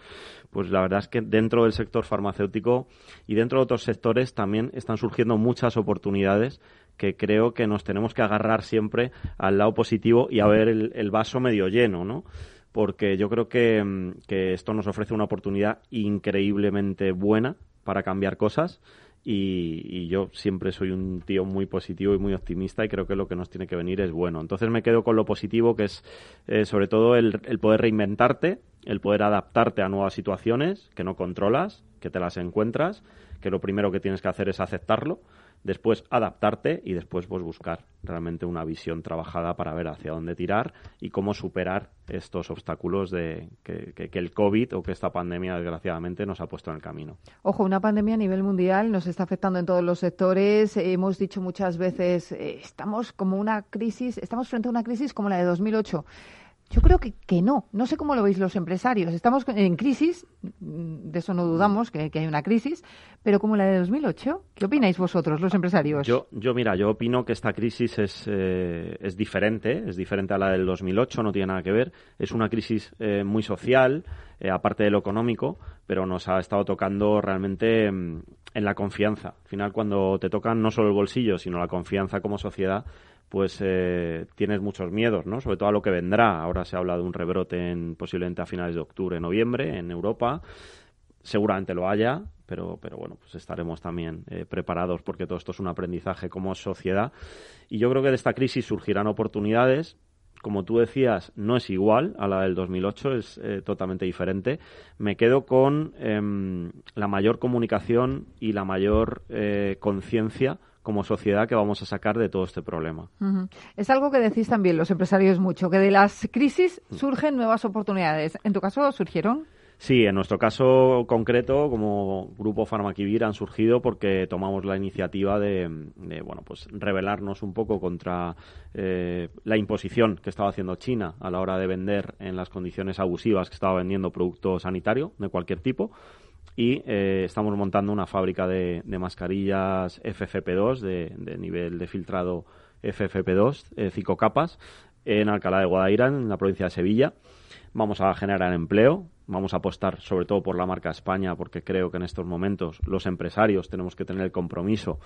pues la verdad es que dentro del sector farmacéutico y dentro de otros sectores también están surgiendo muchas oportunidades que creo que nos tenemos que agarrar siempre al lado positivo y a ver el, el vaso medio lleno, ¿no? Porque yo creo mm, que, esto nos ofrece una oportunidad increíblemente buena para cambiar cosas y, yo siempre soy un tío muy positivo y muy optimista y creo que lo que nos tiene que venir es bueno. Entonces me quedo con lo positivo que es eh, sobre todo el, poder reinventarte, el poder adaptarte a nuevas situaciones que no controlas, que te las encuentras, que lo primero que tienes que hacer es aceptarlo después adaptarte y después pues buscar realmente una visión trabajada para ver hacia dónde tirar y cómo superar estos obstáculos de que, el COVID o que esta pandemia desgraciadamente nos ha puesto en el camino. Ojo, una pandemia a nivel mundial nos está afectando en todos los sectores. Hemos dicho muchas veces, eh, estamos como una crisis, estamos frente a una crisis como la de 2008. Yo creo que, que no. No sé cómo lo veis los empresarios. Estamos en crisis, de eso no dudamos, que, hay una crisis, pero como la de 2008, ¿qué opináis vosotros, los empresarios? Yo, yo mira, yo opino que esta crisis es, eh, es diferente, es diferente a la del 2008, no tiene nada que ver. Es una crisis eh, muy social, eh, aparte de lo económico, pero nos ha estado tocando realmente mm, en la confianza. Al final, cuando te tocan no solo el bolsillo, sino la confianza como sociedad, pues eh, tienes muchos miedos, ¿no? Sobre todo a lo que vendrá. Ahora se habla de un rebrote en, posiblemente a finales de octubre, noviembre en Europa. Seguramente lo haya, pero, pero bueno, pues estaremos también eh, preparados porque todo esto es un aprendizaje como sociedad. Y yo creo que de esta crisis surgirán oportunidades. Como tú decías, no es igual a la del 2008, es eh, totalmente diferente. Me quedo con em, la mayor comunicación y la mayor conciencia como sociedad que vamos a sacar de todo este problema. Es algo que decís también los empresarios mucho, que de las crisis surgen nuevas oportunidades. ¿En tu caso surgieron? Sí, en nuestro caso concreto, como Grupo Farmaquivir, han surgido porque tomamos la iniciativa de, bueno, pues rebelarnos un poco contra eh, la imposición que estaba haciendo China a la hora de vender en las condiciones abusivas que estaba vendiendo producto sanitario de cualquier tipo y eh, estamos montando una fábrica de, mascarillas FFP2 de, nivel de filtrado FFP2, eh, cinco capas, en Alcalá de Guadaira, en la provincia de Sevilla. Vamos a generar empleo, vamos a apostar sobre todo por la marca España, porque creo que en estos momentos los empresarios tenemos que tener el compromiso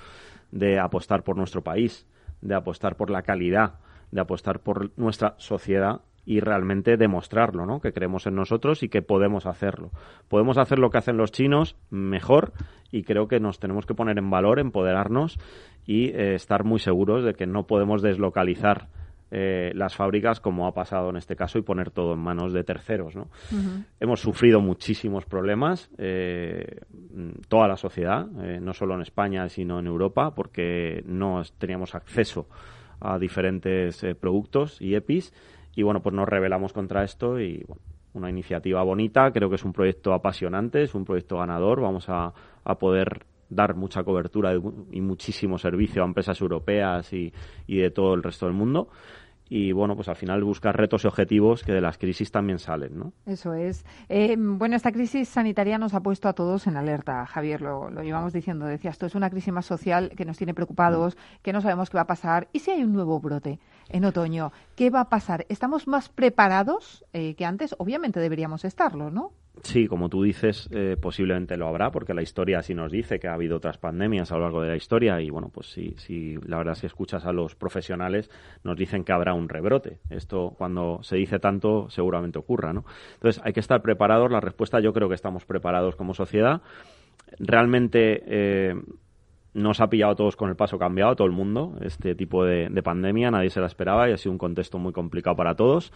de apostar por nuestro país, de apostar por la calidad de apostar por nuestra sociedad y realmente demostrarlo, ¿no? Que creemos en nosotros y que podemos hacerlo. Podemos hacer lo que hacen los chinos mejor y creo que nos tenemos que poner en valor, empoderarnos y eh, estar muy seguros de que no podemos deslocalizar eh, las fábricas como ha pasado en este caso y poner todo en manos de terceros. ¿no? Hemos sufrido muchísimos problemas, eh, toda la sociedad, no solo en España, sino en Europa, porque no teníamos acceso a diferentes productos y EPIs y bueno, pues nos rebelamos contra esto y bueno, una iniciativa bonita, creo que es un proyecto apasionante, es un proyecto ganador, vamos a, poder dar mucha cobertura y muchísimo servicio a empresas europeas y, y de todo el resto del mundo y bueno, pues al final buscar retos y objetivos que de las crisis también salen, ¿no? Eso es. Eh, bueno, esta crisis sanitaria nos ha puesto a todos en alerta, Javier, lo, lo llevamos diciendo, decías, esto es una crisis más social que nos tiene preocupados, que no sabemos qué va a pasar. ¿Y si hay un nuevo brote en otoño? ¿Qué va a pasar? ¿Estamos más preparados eh, que antes? Obviamente deberíamos estarlo, ¿no? Sí, como tú dices, eh, posiblemente lo habrá, porque la historia sí nos dice que ha habido otras pandemias a lo largo de la historia y, bueno, pues sí, sí, la verdad, si escuchas a los profesionales, nos dicen que habrá un rebrote. Esto, cuando se dice tanto, seguramente ocurra, ¿no? Entonces, hay que estar preparados. La respuesta, yo creo que estamos preparados como sociedad. Realmente, eh, nos ha pillado a todos con el paso cambiado, todo el mundo, este tipo de, pandemia, nadie se la esperaba y ha sido un contexto muy complicado para todos.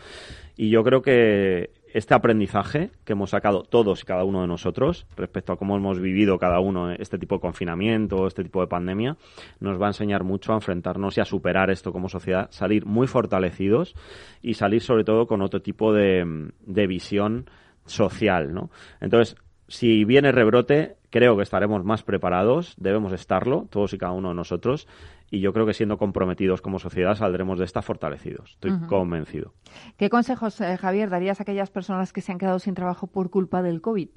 Y yo creo que este aprendizaje que hemos sacado todos y cada uno de nosotros respecto a cómo hemos vivido cada uno este tipo de confinamiento, este tipo de pandemia, nos va a enseñar mucho a enfrentarnos y a superar esto como sociedad, salir muy fortalecidos y salir sobre todo con otro tipo de, de visión social, ¿no? Entonces, si viene rebrote, creo que estaremos más preparados, debemos estarlo, todos y cada uno de nosotros, y yo creo que siendo comprometidos como sociedad saldremos de esta fortalecidos. Estoy convencido. ¿Qué consejos, eh, Javier, darías a aquellas personas que se han quedado sin trabajo por culpa del COVID?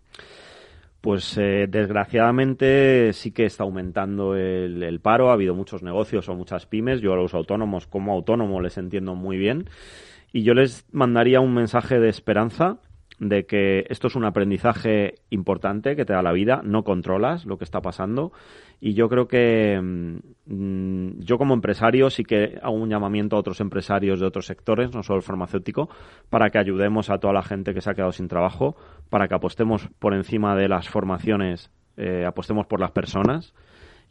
Pues eh, desgraciadamente sí que está aumentando el, el, paro, ha habido muchos negocios o muchas pymes, yo a los autónomos como autónomo les entiendo muy bien y yo les mandaría un mensaje de esperanza de que esto es un aprendizaje importante que te da la vida, no controlas lo que está pasando y yo creo que mm, yo como empresario sí que hago un llamamiento a otros empresarios de otros sectores, no solo el farmacéutico, para que ayudemos a toda la gente que se ha quedado sin trabajo, para que apostemos por encima de las formaciones, eh, apostemos por las personas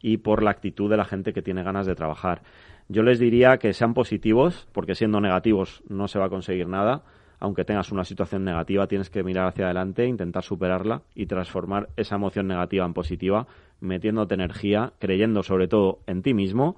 y por la actitud de la gente que tiene ganas de trabajar. Yo les diría que sean positivos, porque siendo negativos no se va a conseguir nada aunque tengas una situación negativa, tienes que mirar hacia adelante, intentar superarla y transformar esa emoción negativa en positiva, metiéndote energía, creyendo sobre todo en ti mismo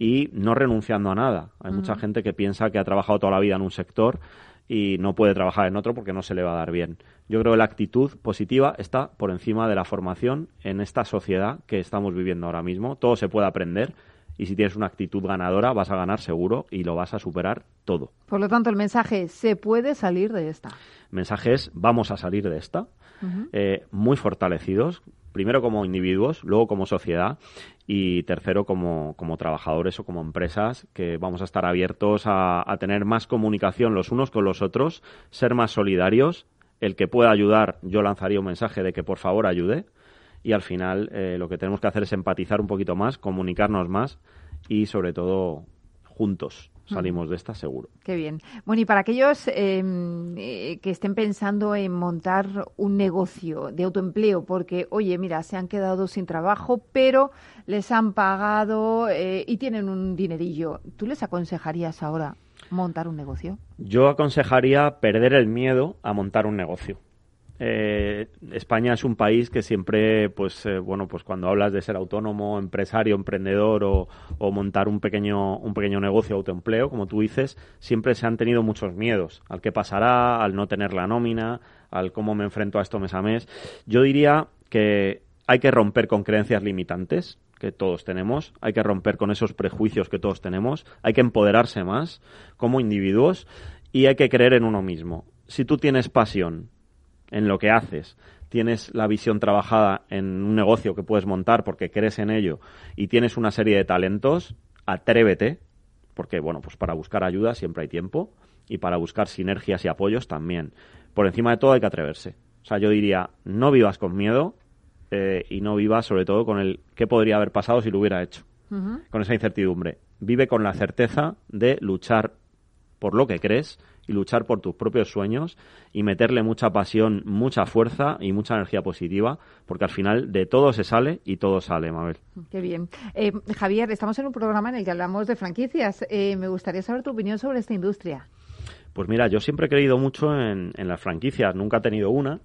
y no renunciando a nada. Hay mucha gente que piensa que ha trabajado toda la vida en un sector y no puede trabajar en otro porque no se le va a dar bien. Yo creo que la actitud positiva está por encima de la formación en esta sociedad que estamos viviendo ahora mismo. Todo se puede aprender y si tienes una actitud ganadora vas a ganar seguro y lo vas a superar todo. Por lo tanto, el mensaje se puede salir de esta. El mensaje es, vamos a salir de esta, eh, muy fortalecidos, primero como individuos, luego como sociedad y tercero como, como trabajadores o como empresas, que vamos a estar abiertos a, tener más comunicación los unos con los otros, ser más solidarios. El que pueda ayudar, yo lanzaría un mensaje de que por favor ayude y al final eh, lo que tenemos que hacer es empatizar un poquito más, comunicarnos más y sobre todo juntos salimos de esta seguro. Qué bien. Bueno, y para aquellos em, eh, que estén pensando en montar un negocio de autoempleo, porque, oye, mira, se han quedado sin trabajo, pero les han pagado eh, y tienen un dinerillo, ¿tú les aconsejarías ahora montar un negocio? Yo aconsejaría perder el miedo a montar un negocio. Eh, España es un país que siempre, pues, eh, bueno, pues cuando hablas de ser autónomo, empresario, emprendedor o, montar un pequeño, un pequeño negocio autoempleo, como tú dices, siempre se han tenido muchos miedos al qué pasará, al no tener la nómina, al cómo me enfrento a esto mes a mes. Yo diría que hay que romper con creencias limitantes que todos tenemos, hay que romper con esos prejuicios que todos tenemos, hay que empoderarse más como individuos y hay que creer en uno mismo. Si tú tienes pasión, en lo que haces, tienes la visión trabajada en un negocio que puedes montar porque crees en ello y tienes una serie de talentos, atrévete, porque bueno, pues para buscar ayuda siempre hay tiempo y para buscar sinergias y apoyos también. Por encima de todo hay que atreverse. O sea, yo diría, no vivas con miedo eh, y no vivas sobre todo con el qué podría haber pasado si lo hubiera hecho, con esa incertidumbre. Vive con la certeza de luchar por lo que crees y luchar por tus propios sueños y meterle mucha pasión, mucha fuerza y mucha energía positiva, porque al final de todo se sale y todo sale, Mabel. Qué bien. Eh, Javier, estamos en un programa en el que hablamos de franquicias. Eh, me gustaría saber tu opinión sobre esta industria. Pues mira, yo siempre he creído mucho en, en las franquicias, nunca he tenido una,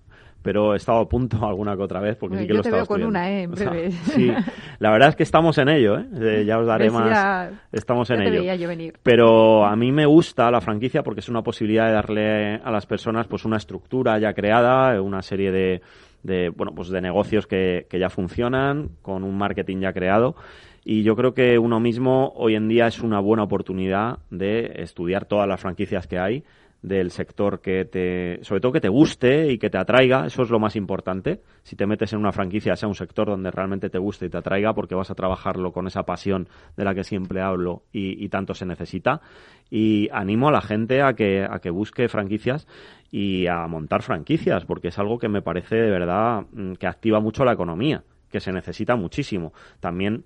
pero he estado a punto alguna que otra vez porque sí que yo lo te veo con una, ¿eh? En breve. sí, la verdad es que estamos en ello, ¿eh? eh ya os daré más. Ya, estamos en ya te ello. Veía yo venir. Pero a mí me gusta la franquicia porque es una posibilidad de darle a las personas pues una estructura ya creada, una serie de, de bueno pues de negocios que, que ya funcionan con un marketing ya creado y yo creo que uno mismo hoy en día es una buena oportunidad de estudiar todas las franquicias que hay del sector que te, sobre todo que te guste y que te atraiga, eso es lo más importante. Si te metes en una franquicia, sea un sector donde realmente te guste y te atraiga, porque vas a trabajarlo con esa pasión de la que siempre hablo y, y tanto se necesita. Y animo a la gente a que, a que busque franquicias y a montar franquicias, porque es algo que me parece de verdad mm, que activa mucho la economía, que se necesita muchísimo. También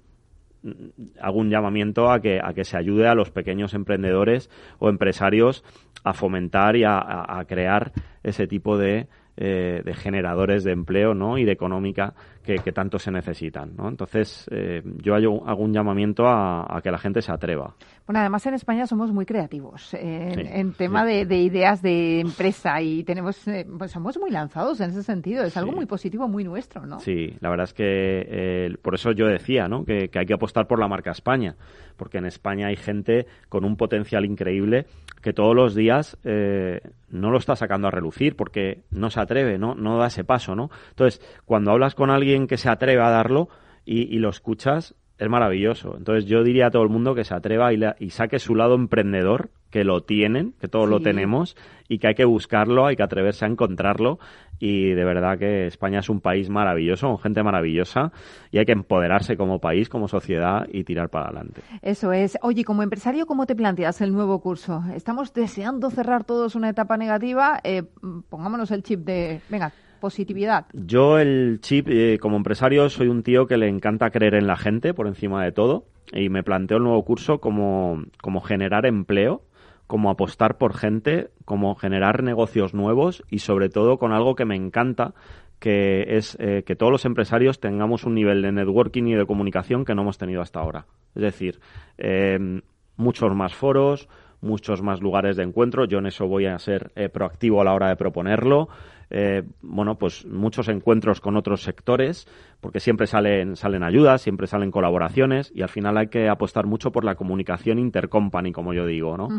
hago un llamamiento a que, a que se ayude a los pequeños emprendedores o empresarios a fomentar y a, crear ese tipo de, eh, de generadores de empleo ¿no? y de económica que, que tanto se necesitan. ¿no? Entonces, eh, yo hago, un llamamiento a, a, que la gente se atreva. Bueno, además en España somos muy creativos en, Sí, en tema sí. de, de ideas de empresa y tenemos, eh, pues somos muy lanzados en ese sentido. Es algo muy positivo, muy nuestro, ¿no? Sí, la verdad es que eh, por eso yo decía ¿no? que, que hay que apostar por la marca España, porque en España hay gente con un potencial increíble que todos los días eh, no lo está sacando a relucir porque no se atreve, no, no da ese paso, ¿no? Entonces, cuando hablas con alguien que se atreve a darlo y, y lo escuchas, es maravilloso. Entonces, yo diría a todo el mundo que se atreva y, la- y saque su lado emprendedor, que lo tienen, que todos lo tenemos y que hay que buscarlo, hay que atreverse a encontrarlo y de verdad que España es un país maravilloso, con gente maravillosa y hay que empoderarse como país, como sociedad y tirar para adelante. Eso es. Oye, como empresario, ¿cómo te planteas el nuevo curso? Estamos deseando cerrar todos una etapa negativa. Eh, pongámonos el chip de, venga, positividad. Yo el chip, eh, como empresario, soy un tío que le encanta creer en la gente por encima de todo y me planteo el nuevo curso como, como generar empleo, como apostar por gente, como generar negocios nuevos y sobre todo con algo que me encanta que es eh, que todos los empresarios tengamos un nivel de networking y de comunicación que no hemos tenido hasta ahora. Es decir, eh, muchos más foros, muchos más lugares de encuentro. Yo en eso voy a ser eh, proactivo a la hora de proponerlo. Eh, bueno, pues muchos encuentros con otros sectores, porque siempre salen, salen ayudas, siempre salen colaboraciones y al final hay que apostar mucho por la comunicación intercompany, como yo digo, ¿no?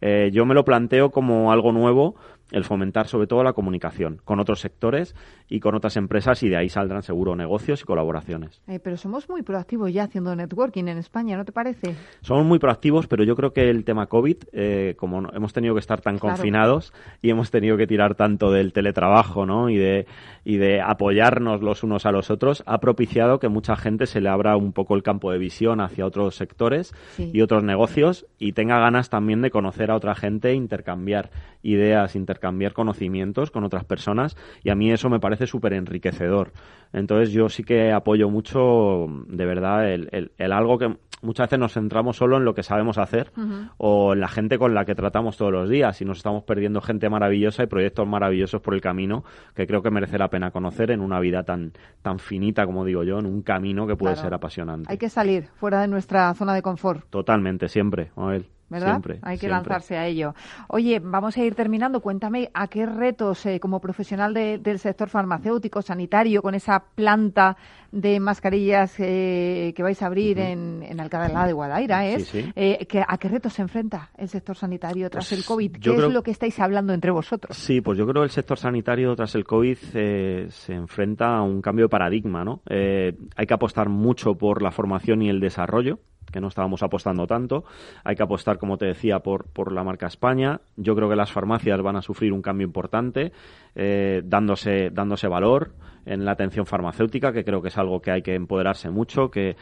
Eh, yo me lo planteo como algo nuevo, el fomentar sobre todo la comunicación con otros sectores y con otras empresas y de ahí saldrán seguro negocios y colaboraciones. Eh, pero somos muy proactivos ya haciendo networking en España, ¿no te parece? Somos muy proactivos, pero yo creo que el tema COVID, eh, como no- hemos tenido que estar tan Claro. confinados y hemos tenido que tirar tanto del teletrabajo ¿no? y, de, y de apoyarnos los unos a los otros, ha propiciado que mucha gente se le abra un poco el campo de visión hacia otros sectores Sí. y otros negocios y tenga ganas también de conocer a otra gente, intercambiar ideas, intercambiar conocimientos con otras personas y a mí eso me parece súper enriquecedor. Entonces yo sí que apoyo mucho, de verdad, el, el- el algo que muchas veces nos centramos solo en lo que sabemos hacer o en la gente con la que tratamos todos los días y nos estamos perdiendo gente maravillosa y proyectos maravillosos por el camino que creo que merece la pena conocer en una vida tan, tan finita como digo yo, en un camino que puede Claro. ser apasionante. Hay que salir fuera de nuestra zona de confort. Totalmente, siempre, Mabel. ¿Verdad? Siempre, Hay que siempre. lanzarse a ello. Oye, vamos a ir terminando. Cuéntame a qué retos, eh, como profesional de- del sector farmacéutico, sanitario, con esa planta de mascarillas eh, que vais a abrir en, en Alcalá de Guadaira, ¿es? Sí, sí. Eh, que- ¿A qué retos se enfrenta el sector sanitario tras Pues el COVID? ¿Qué es lo que estáis hablando entre vosotros? Sí, pues yo creo que el sector sanitario tras el COVID eh, se enfrenta a un cambio de paradigma, ¿no? Eh, hay que apostar mucho por la formación y el desarrollo, que no estábamos apostando tanto. Hay que apostar, como te decía, por, por la marca España. Yo creo que las farmacias van a sufrir un cambio importante, eh, dándose, dándose valor en la atención farmacéutica, que creo que es algo que hay que empoderarse mucho, que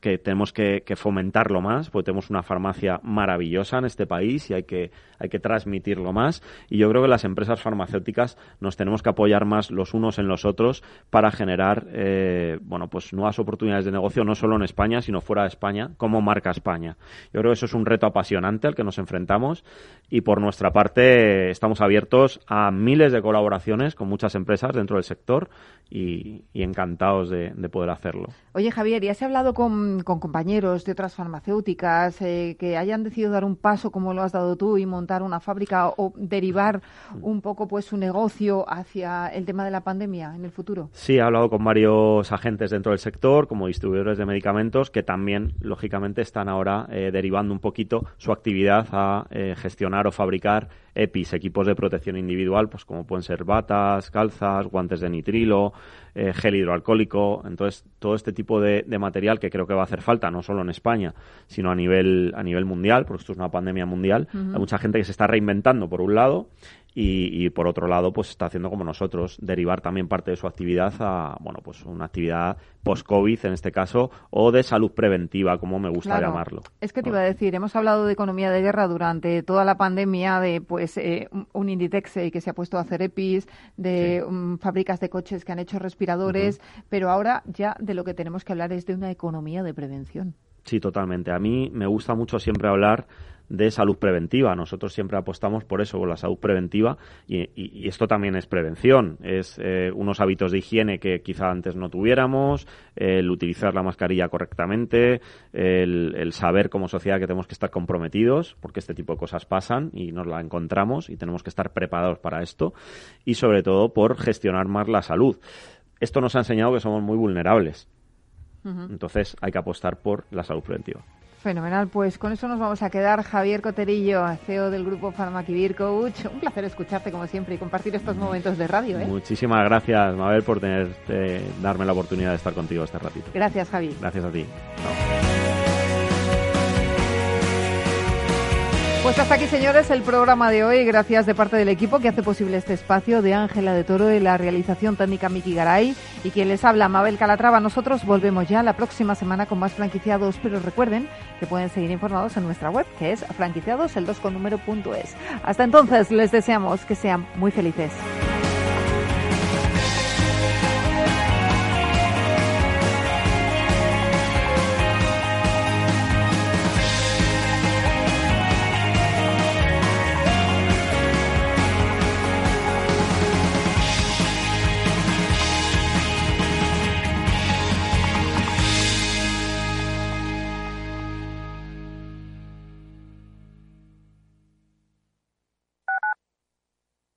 que tenemos que, fomentarlo más, porque tenemos una farmacia maravillosa en este país y hay que, hay que transmitirlo más. Y yo creo que las empresas farmacéuticas nos tenemos que apoyar más los unos en los otros para generar, eh, bueno, pues nuevas oportunidades de negocio, no solo en España, sino fuera de España, como marca España. Yo creo que eso es un reto apasionante al que nos enfrentamos y por nuestra parte estamos abiertos a miles de colaboraciones con muchas empresas dentro del sector y, encantados de, poder hacerlo. Oye, Javier, ¿ya se ha hablado con, compañeros de otras farmacéuticas eh, que hayan decidido dar un paso como lo has dado tú y montar una fábrica o derivar un poco pues su negocio hacia el tema de la pandemia en el futuro? Sí, he hablado con varios agentes dentro del sector, como distribuidores de medicamentos, que también, lógicamente, están ahora eh, derivando un poquito su actividad a eh, gestionar o fabricar EPIs, equipos de protección individual, pues como pueden ser batas, calzas, guantes de nitrilo, eh, gel hidroalcohólico. Entonces, todo este tipo de, material que creo que va a hacer falta, no solo en España, sino a nivel, a nivel mundial, porque esto es una pandemia mundial. Hay mucha gente que se está reinventando, por un lado, y, por otro lado pues está haciendo como nosotros derivar también parte de su actividad a bueno pues una actividad post covid en este caso o de salud preventiva como me gusta llamarlo. Es que te iba a decir hemos hablado de economía de guerra durante toda la pandemia de pues eh, un Inditex eh, que se ha puesto a hacer EPIs de um, fábricas de coches que han hecho respiradores pero ahora ya de lo que tenemos que hablar es de una economía de prevención. Sí totalmente. A mí me gusta mucho siempre hablar de salud preventiva. Nosotros siempre apostamos por eso, por la salud preventiva, y, esto también es prevención. Es eh, unos hábitos de higiene que quizá antes no tuviéramos, el utilizar la mascarilla correctamente, el, saber como sociedad que tenemos que estar comprometidos, porque este tipo de cosas pasan y nos la encontramos y tenemos que estar preparados para esto, y sobre todo por gestionar más la salud. Esto nos ha enseñado que somos muy vulnerables. Entonces hay que apostar por la salud preventiva. Fenomenal, pues con eso nos vamos a quedar. Javier Coterillo, CEO del grupo Farmaquivir Coach. Un placer escucharte como siempre y compartir estos momentos de radio. ¿eh? Muchísimas gracias, Mabel, por tener, darme la oportunidad de estar contigo este ratito. Gracias, Javi. Gracias a ti. Pues hasta aquí, señores, el programa de hoy. Gracias de parte del equipo que hace posible este espacio de Ángela de Toro y la realización técnica Miki Garay y quien les habla, Mabel Calatrava. Nosotros volvemos ya la próxima semana con más franquiciados, pero recuerden que pueden seguir informados en nuestra web, que es franquiciados, el 2 con número punto es. Hasta entonces, les deseamos que sean muy felices.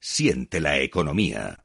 Siente la economía.